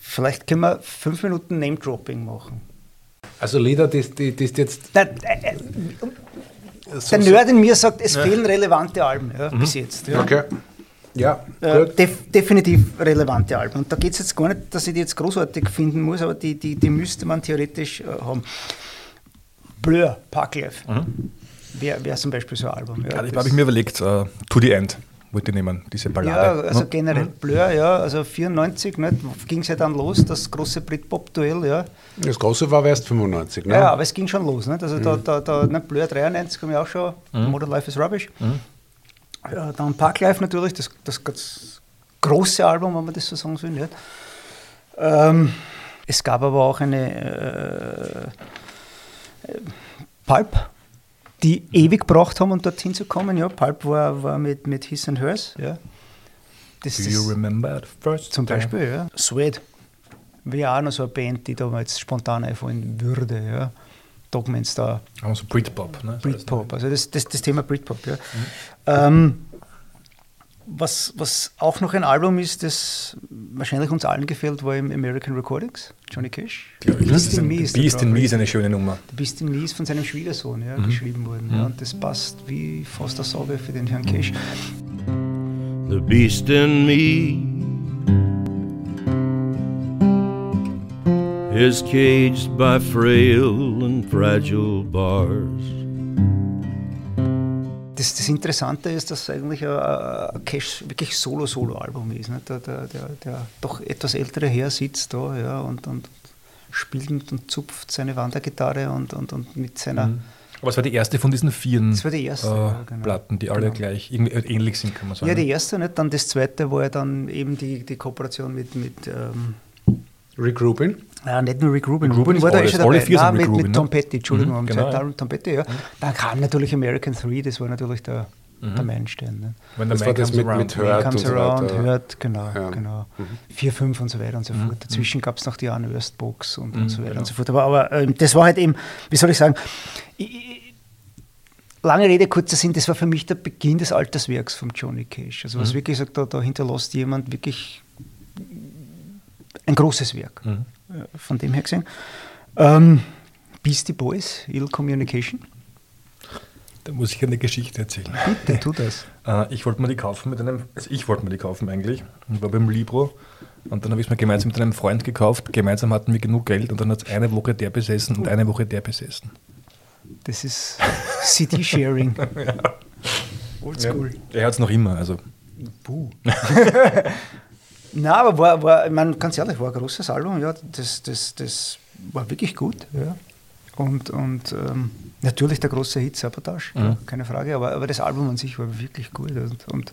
Vielleicht können wir fünf Minuten Name-Dropping machen. Also Lieder, die, die, die ist jetzt. Der, äh, äh, der Nerd in mir sagt, es fehlen relevante Alben ja, bis jetzt. Ja. Okay. Ja, Äh, gut. def definitiv relevante Alben. Und da geht es jetzt gar nicht, dass ich die jetzt großartig finden muss, aber die, die, die müsste man theoretisch äh, haben. Blur, Parklife. Wäre wär zum Beispiel so ein Album. Ja, Ja, ich das- habe ich mir überlegt, äh, To the End wollte ich nehmen, diese ja, Ballade. also generell Blur, ja, also 94 ging es ja dann los, das große Britpop-Duell, ja. Das große war erst 95, ne? Ja, aber es ging schon los. Nicht? Also da, da, da ne, Blur 93 haben wir auch schon, Modern Life is Rubbish. Ja, dann Parklife natürlich, das, das ganz große Album, wenn man das so sagen soll. Nicht? Ähm, es gab aber auch eine äh, äh, Pulp, die ewig gebraucht haben, um dorthin zu kommen. Ja, Pulp war, war mit, mit His and Hers. Ja. Das, Do you remember the first zum time? Beispiel, ja. Suede. Wäre auch noch so eine Band, die da mal jetzt spontan einfallen würde, ja. Dogmans da, Aber so Britpop, ne? Britpop, also das, das, das Thema Britpop, ja. Ähm, was, was auch noch ein Album ist, das wahrscheinlich uns allen gefällt, war im American Recordings, Johnny Cash. Das ist ein, Me ist Beast in. Me ist eine schöne Nummer. The Beast in Me ist von seinem Schwiegersohn ja, geschrieben worden. Ja, und das passt wie Faust aufs Auge für den Herrn Cash. the beast in me is caged by frail and fragile bars. Das, das Interessante ist, dass eigentlich ein, Cash wirklich Solo-Solo-Album ist. Ne? Der, der, der, der doch etwas ältere Herr sitzt da ja, und, und spielt und, zupft seine Wandergitarre und, und, und mit seiner. Aber es war die erste von diesen vier die erste, äh, ja, genau. Platten, die alle Genau. gleich irgendwie äh, ähnlich sind, kann man sagen. Ja, die erste, nicht? dann das zweite war ja dann eben die, die Kooperation mit, mit ähm, Rick Rubin. Ja, nicht nur Rick Rubin. Rick Rubin ist war da eh schon Alle dabei. vier sind Nein, mit, Rubin, mit ne? Tom Petty, Entschuldigung, Mhm, genau, ja. Tom Petty, ja. Dann kam natürlich American 3, das war natürlich der, der Meilenstein. Ne? The Das Man war das Comes mit, Around. mit und Comes so Around, weiter. hört, genau, Ja. genau. 4, 5 und so weiter und so fort. Dazwischen gab es noch die Anne Östbox und, und so weiter genau. und so fort. Aber, aber ähm, das war halt eben, wie soll ich sagen, ich, lange Rede, kurzer Sinn, das war für mich der Beginn des Alterswerks von Johnny Cash. Also was wirklich sagt, da, da hinterlässt jemand wirklich ein großes Werk. Äh, Von dem her gesehen. Ähm, Beastie Boys, Ill Communication. Da muss ich eine Geschichte erzählen. Bitte, tu das. <laughs> Äh, ich wollte mir die kaufen mit einem, also ich wollte mir die kaufen eigentlich und war beim Libro und dann habe ich es mir gemeinsam mit einem Freund gekauft. Gemeinsam hatten wir genug Geld und dann hat es eine Woche der besessen und eine Woche der besessen. Das ist CD-Sharing. <laughs> Oldschool. Er hat es noch immer, also Puh. <laughs> Na, aber war, war, ich meine, ganz ehrlich, war ein großes Album, ja, das, das, das war wirklich gut, ja. Und, und ähm, natürlich der große Hit Sabotage, ja, keine Frage, aber, aber das Album an sich war wirklich gut und, und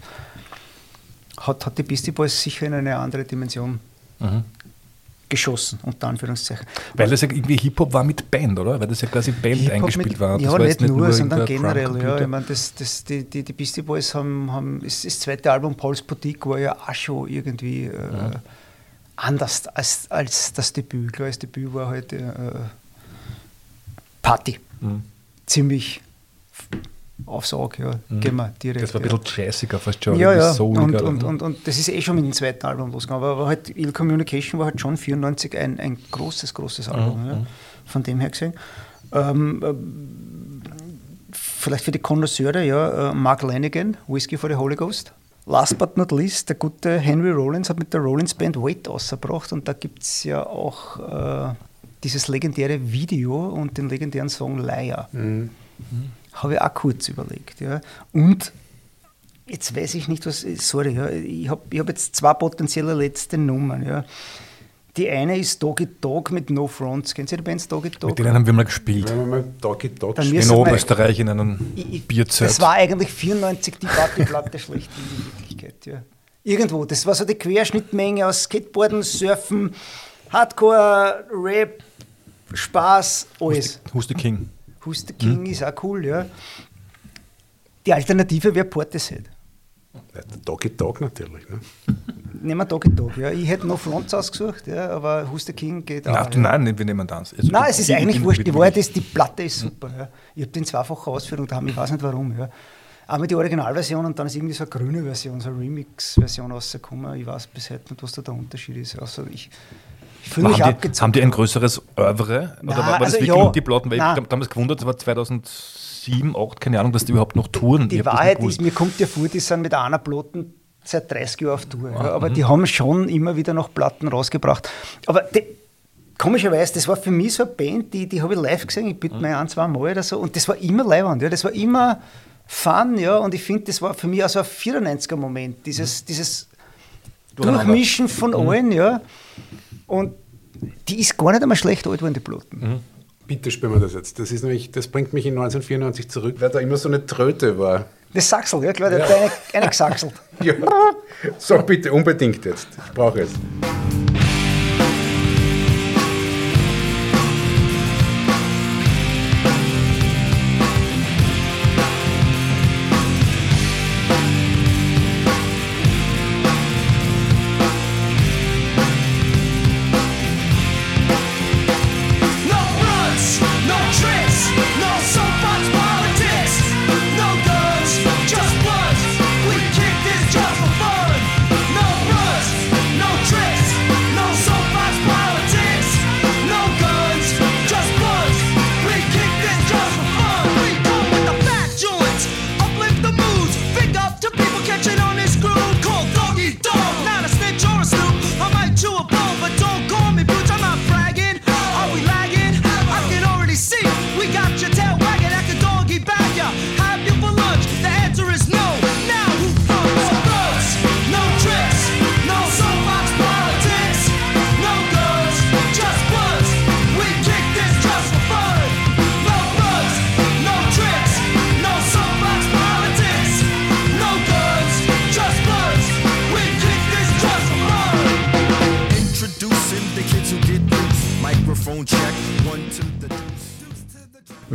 hat, hat die Beastie Boys sicher in eine andere Dimension geschossen, unter Anführungszeichen. Weil das ja irgendwie Hip-Hop war mit Band, oder? Weil das ja quasi Band eingespielt mit, war. Das ja, war nicht, jetzt nur, sondern irgendein generell. Ja, ich meine, das, das, die, die, die Beastie Boys haben, haben das, das zweite Album, Paul's Boutique, war ja auch schon irgendwie äh, anders als, als das Debüt. Klar, das Debüt war halt äh, Party. Mhm. Ziemlich aufs Auge, ja. Gehen wir direkt. Das war ein ja. bisschen jazziger fast schon. Ja, ja. Und, und, und, und das ist eh schon mit dem zweiten Album losgegangen. Aber, aber halt Ill Communication war halt schon 94 ein, ein großes, großes Album. Ja. Von dem her gesehen. Ähm, ähm, vielleicht für die Konnoisseure, ja, äh, Mark Lanigan, Whiskey for the Holy Ghost. Last but not least, der gute Henry Rollins hat mit der Rollins Band Wait ausgebracht und da gibt es ja auch äh, dieses legendäre Video und den legendären Song Liar. Habe ich auch kurz überlegt. Ja. Und jetzt weiß ich nicht, was, sorry, ja, ich habe ich hab jetzt zwei potenzielle letzte Nummern. Ja. Die eine ist Doggy Dog mit No Fronts. Kennen Sie die Bands Doggy Dog? mit denen haben wir mal gespielt. Wir mal Doggy Dog Dann In Oberösterreich in einem Bierzelt. Das war eigentlich 94 die Partyplatte schlecht in Wirklichkeit. Ja. Irgendwo, das war so die Querschnittmenge aus Skateboarden, Surfen, Hardcore, Rap, Spaß, alles. Who's the King? Who's the King ist auch cool, ja. Die Alternative wäre Portishead. Doggy Dog natürlich. Ne? Nehmen wir Doggy Dog. Ja. Ich hätte noch Flons ausgesucht, ja, aber Who's the King geht auch. Ach, ja. nein, wir nehmen das. Also, Nein, es ist ich- eigentlich ich- wurscht. Die Wahrheit ist, die Platte ist super. Ja. Ich habe den zweifache Ausführung da, ich weiß nicht warum. Ja. Einmal die Originalversion und dann ist irgendwie so eine grüne Version, so eine Remix-Version rausgekommen. Ich weiß bis heute nicht, was da der Unterschied ist. Also ich, fühle mich haben, die, haben die ein größeres Oeuvre? Nein, Oder war, war das also wirklich ja, die Platten? Weil nein. ich damals gewundert, das war 2007, 2008, keine Ahnung, dass die überhaupt noch touren. Die das Wahrheit ist, mir kommt ja vor, die sind mit einer Platten seit 30 Jahren auf Tour. Ah, Ja, aber mhm. die haben schon immer wieder noch Platten rausgebracht. Aber die, komischerweise, das war für mich so eine Band, die, die habe ich live gesehen, ich Mhm. bitte mal ein, zwei Mal oder so. Und das war immer leibend, ja, das war immer fun, ja. Und ich finde, das war für mich auch so ein 94er-Moment, dieses, dieses Durcheinander. Durchmischen von allen, ja. Und die ist gar nicht einmal schlecht alt geworden, die Platten. Bitte spielen wir das jetzt. Das, ist nämlich, das bringt mich in 1994 zurück, weil da immer so eine Tröte war. Das Sachsel, ja klar, der hat eine, eine gesaxelt. <laughs> Ja. So, bitte, unbedingt jetzt. Ich brauche es.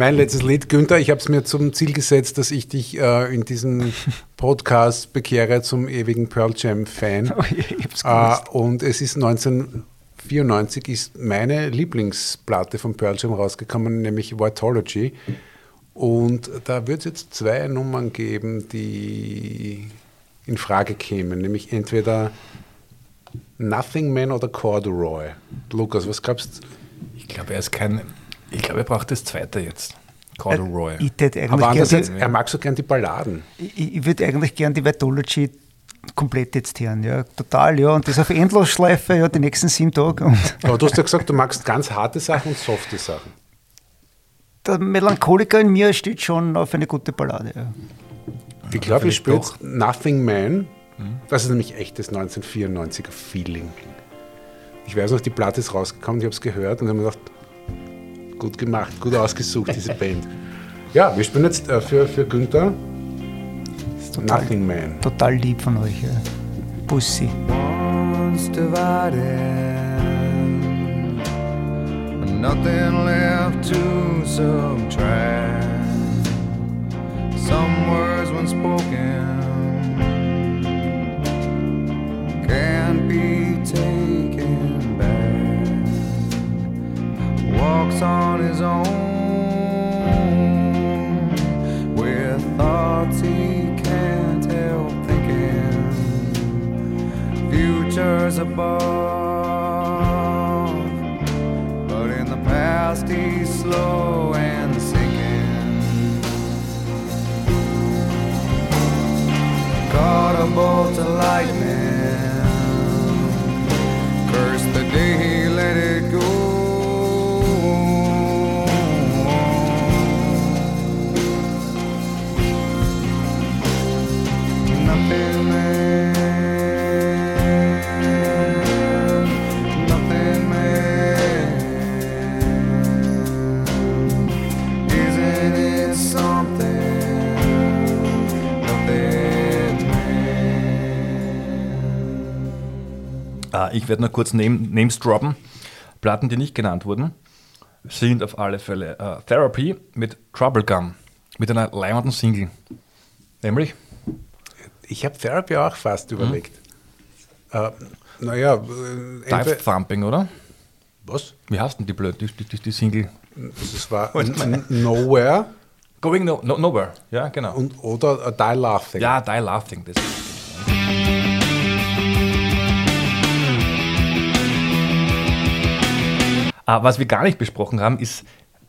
Mein letztes Lied, Günther, ich habe es mir zum Ziel gesetzt, dass ich dich äh, in diesem <laughs> Podcast bekehre zum ewigen Pearl Jam Fan. Oh je, ich hab's äh, und es ist 1994 ist meine Lieblingsplatte von Pearl Jam rausgekommen, nämlich Vitology. Und da wird es jetzt zwei Nummern geben, die in Frage kämen, nämlich entweder Nothing Man oder Corduroy. Lukas, was glaubst du? Ich glaube, er ist kein. Ich glaube, er braucht das zweite jetzt. Corduroy. Ich, tät eigentlich Aber gern er mag so gern die Balladen. ich, ich würde eigentlich gern die Vitology komplett jetzt hören, ja, total, ja, und das auf Endlosschleife, ja, die nächsten sieben Tage und <laughs> Aber du hast ja gesagt, du magst ganz harte Sachen und softe Sachen. der Melancholiker in mir steht schon auf eine gute Ballade, ja. Ich glaube, ich jetzt Nothing Man. Das ist nämlich echtes 1994er Feeling. Ich weiß noch, die Platte ist rausgekommen, ich habe es gehört und habe mir gedacht, gut gemacht, gut ausgesucht, diese Band. Ja, wir spielen jetzt äh, für, für Günther total, Nothing Man. total lieb von euch, ja. Bussi. once divided, nothing left to subtract. Some words when spoken can't be Walks on his own with thoughts he can't help thinking futures above. But in the past, he's slow and sinking. Caught a bolt of lightning. Ah, ich werde noch kurz Name, Names droppen. Platten, die nicht genannt wurden, sind auf alle Fälle äh, Therapy mit Trouble Gum, mit einer leimenden Single. Nämlich? Ich habe Therapy auch fast überlegt. Äh, naja, äh, Dive Thumping, oder? was? Wie heißt denn die blöd, die, die, die Single? Das war Nowhere Going no, no, Nowhere. Ja, genau. und, oder A Die Laughing. ja, Die Laughing. Das Ah, was wir gar nicht besprochen haben, ist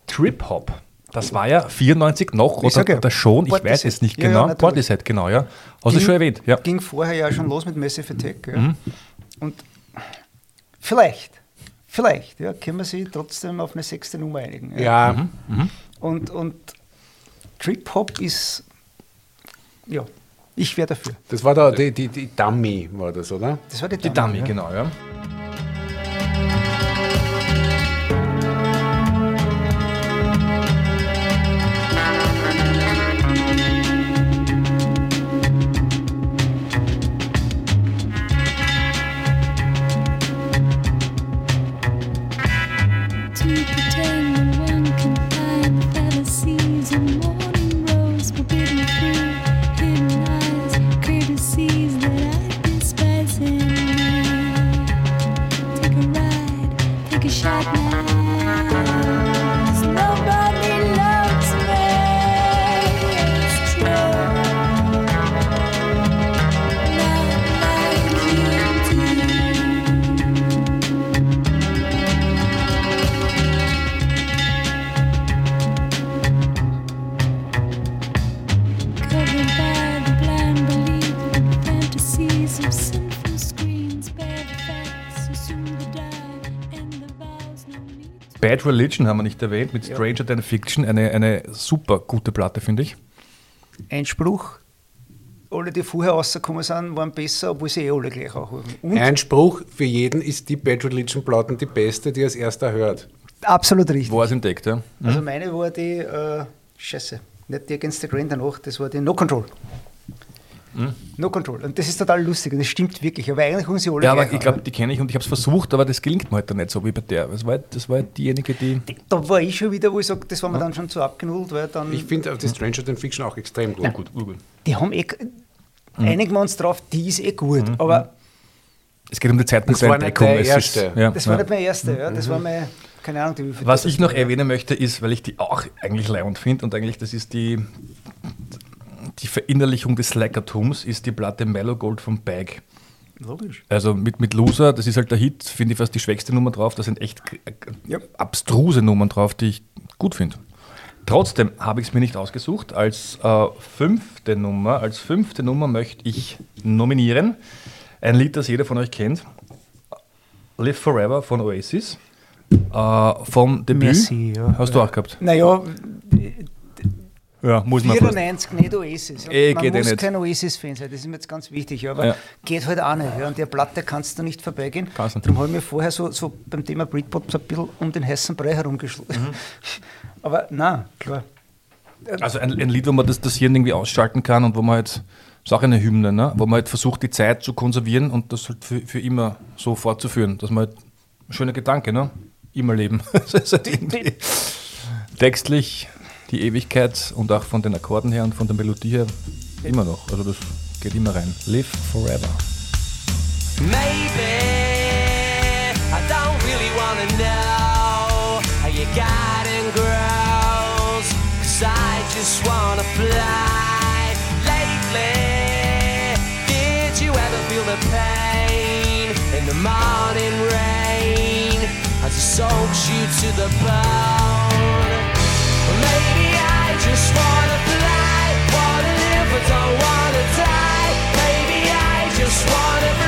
Trip Hop. Das war ja 94 noch oder, sag ja, oder schon, ich Portishead. weiß es nicht Ja, ja, genau. natürlich. Portishead, genau, ja. Hast du Ging- schon erwähnt? Ja. Ging vorher ja schon los mit Massive Attack. Ja. Mhm. Und vielleicht, vielleicht, ja, können wir sie trotzdem auf eine sechste Nummer einigen. Ja, Mhm. Und, und Trip Hop ist, ja, ich wäre dafür. das war da die, die, die Dummy, war das, oder? Das war die, Die Dame, Dummy, ja. genau, ja. Bad Religion haben wir nicht erwähnt, mit Stranger Than Fiction. Eine, eine super gute Platte, finde ich. Einspruch, alle, die vorher rausgekommen sind, waren besser, obwohl sie eh alle gleich auch haben. Ein Spruch für jeden ist die Bad Religion Platten die beste, die er als erster hört. absolut richtig. Wo er es entdeckt, ja. Also meine war die, äh, scheiße, nicht die Against the Grain danach, das war die No Control. No Control. Und das ist total lustig und das stimmt wirklich, aber eigentlich haben sie alle Ja, aber ich glaube, die kenne ich und ich habe es versucht, aber das gelingt mir halt dann nicht so wie bei der. Das war, das war diejenige, die. Da war ich schon wieder, wo ich sage, das war mir dann schon zu abgenudelt, weil dann. Ich finde die Stranger Than Fiction auch extrem gut. Gut, die haben eh. Einigen wir uns drauf, die ist eh gut. Aber Es geht um die Zeitpunkt Das war nicht es erste. Ist, ja, das war ja. nicht mein erster, ja. Das war mein, keine Ahnung, die Was das ich noch erwähnen möchte, ist, weil ich die auch eigentlich leibend finde und eigentlich das ist die, die Verinnerlichung des Slackertums, ist die Platte Mellow Gold von Bag. Logisch. Also mit, mit Loser, das ist halt der Hit, finde ich fast die schwächste Nummer drauf. Da sind echt äh, Ja. abstruse Nummern drauf, die ich gut finde. Trotzdem habe ich es mir nicht ausgesucht. Als äh, fünfte Nummer, als fünfte Nummer möchte ich nominieren ein Lied, das jeder von euch kennt. Live Forever von Oasis. Äh, vom Debüt. Merci, ja. Hast du auch gehabt? Naja, Ja, muss man fast. 94 nicht Oasis. Eh, man geht eh muss kein Oasis-Fan sein, das ist mir jetzt ganz wichtig. Aber Ja. geht halt auch nicht. Ja. An der Platte kannst du nicht vorbeigehen. Kannst nicht. Darum habe ich mir vorher so, so beim Thema Britpop so ein bisschen um den heißen Brei herumgeschlagen. Mhm. <laughs> Aber nein, klar. Also ein, ein Lied, wo man das, das Hirn irgendwie ausschalten kann und wo man halt, ist auch eine Hymne, ne? wo man halt versucht, die Zeit zu konservieren und das halt für, für immer so fortzuführen. Dass man halt, schöner Gedanke, ne? Immer leben. <laughs> Das ist halt textlich die Ewigkeit und auch von den Akkorden her und von der Melodie her immer noch. Also das geht immer rein. Live forever. Maybe I don't really wanna know how your garden grows. Cause I just wanna fly. Lately, did you ever feel the pain in the morning rain as it soaks you to the bone? Or maybe I just wanna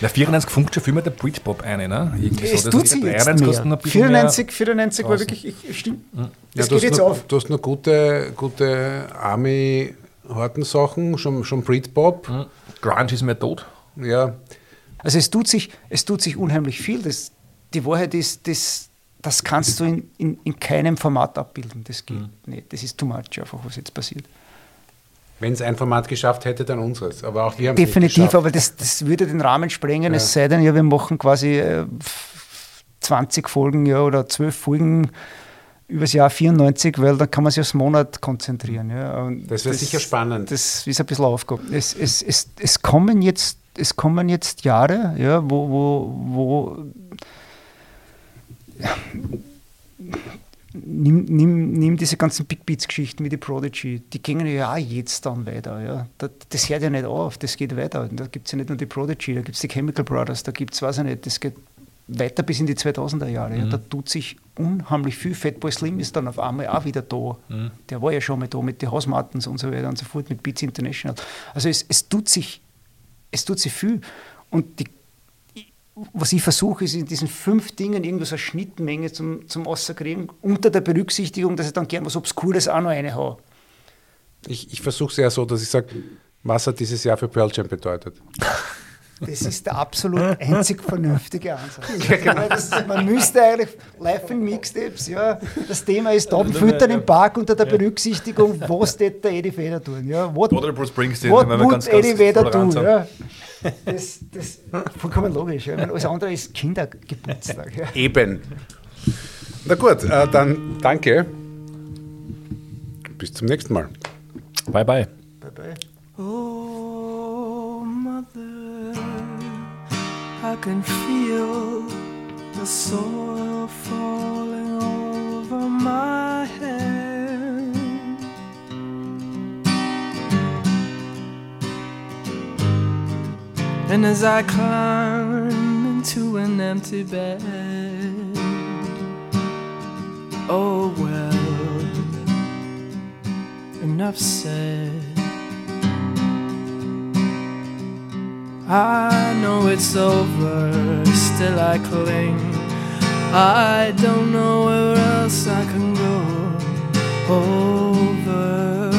Der 94 funkt schon viel mehr der Britpop ein, ne? Irgendwie Es das tut ist sich jetzt 93 mehr. kostet noch ein bisschen 94, 94 war wirklich, ich, ich stimmt. Ja, Das du, geht hast jetzt noch, auf. du hast noch gute, gute Army-Horten-Sachen, schon, schon Britpop. mehr. Grunge ist mehr tot. Ja, Also es tut sich, es tut sich unheimlich viel. Das, die Wahrheit ist, das, das kannst du in, in, in keinem Format abbilden. Das geht nicht. Das ist too much einfach, was jetzt passiert. Wenn es ein Format geschafft hätte, dann unseres. Aber auch wir haben Definitiv, aber das, das würde den Rahmen sprengen, es sei denn, ja, wir machen quasi äh, 20 Folgen ja, oder 12 Folgen übers Jahr 94, weil dann kann man sich aufs Monat konzentrieren. Ja. Das wäre sicher spannend. Das ist ein bisschen Aufgabe. Es, es, es, es, kommen, jetzt, es kommen jetzt Jahre, ja, wo, wo, wo nimm, nimm, nimm diese ganzen Big Beats-Geschichten wie die Prodigy, die gingen ja auch jetzt dann weiter. Ja. Das, das hört ja nicht auf, das geht weiter. Da gibt es ja nicht nur die Prodigy, da gibt es die Chemical Brothers, da gibt es, weiß ich nicht, das geht weiter bis in die 2000er Jahre. Ja. Da tut sich unheimlich viel. Fatboy Slim ist dann auf einmal auch wieder da. Der war ja schon mal da mit den House Martins und so weiter und so fort, mit Beats International. Also es, es, tut, sich, es tut sich viel. Und die was ich versuche, ist in diesen fünf Dingen irgendwo so eine Schnittmenge zum, zum Außerkriegen, unter der Berücksichtigung, dass ich dann gern was Obskures auch noch reinhaue. Ich, ich versuche es ja so, dass ich sage, was hat dieses Jahr für Pearl Jam bedeutet? Das ist der absolut <laughs> einzig vernünftige Ansatz. <laughs> Weil das, man müsste eigentlich Laughing Mixtapes, ja, das Thema ist Taubenfüttern im Park unter der Berücksichtigung, was <laughs> tät der Eddie Vedder tun? Ja, what, Oder Bruce Springsteen, what wenn wir would ganz, ganz Eddie tolerant tun? Ja. Das, das vollkommen logisch. Ja. Meine, alles andere ist Kindergeburtstag. Ja. Eben. Na gut, äh, dann danke. Bis zum nächsten Mal. Bye, bye. Oh, mother, I can feel the soil falling over my head. And as I climb into an empty bed, oh well, enough said. I know it's over, still I cling. I don't know where else I can go. Over,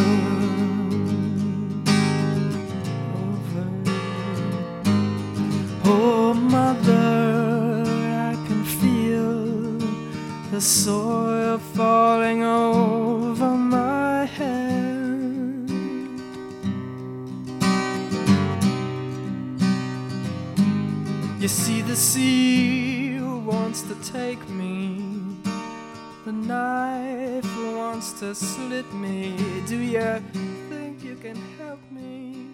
Oh, mother, I can feel the soil falling over my head. You see, the sea wants to take me. The knife wants to slit me. Do you think you can help me?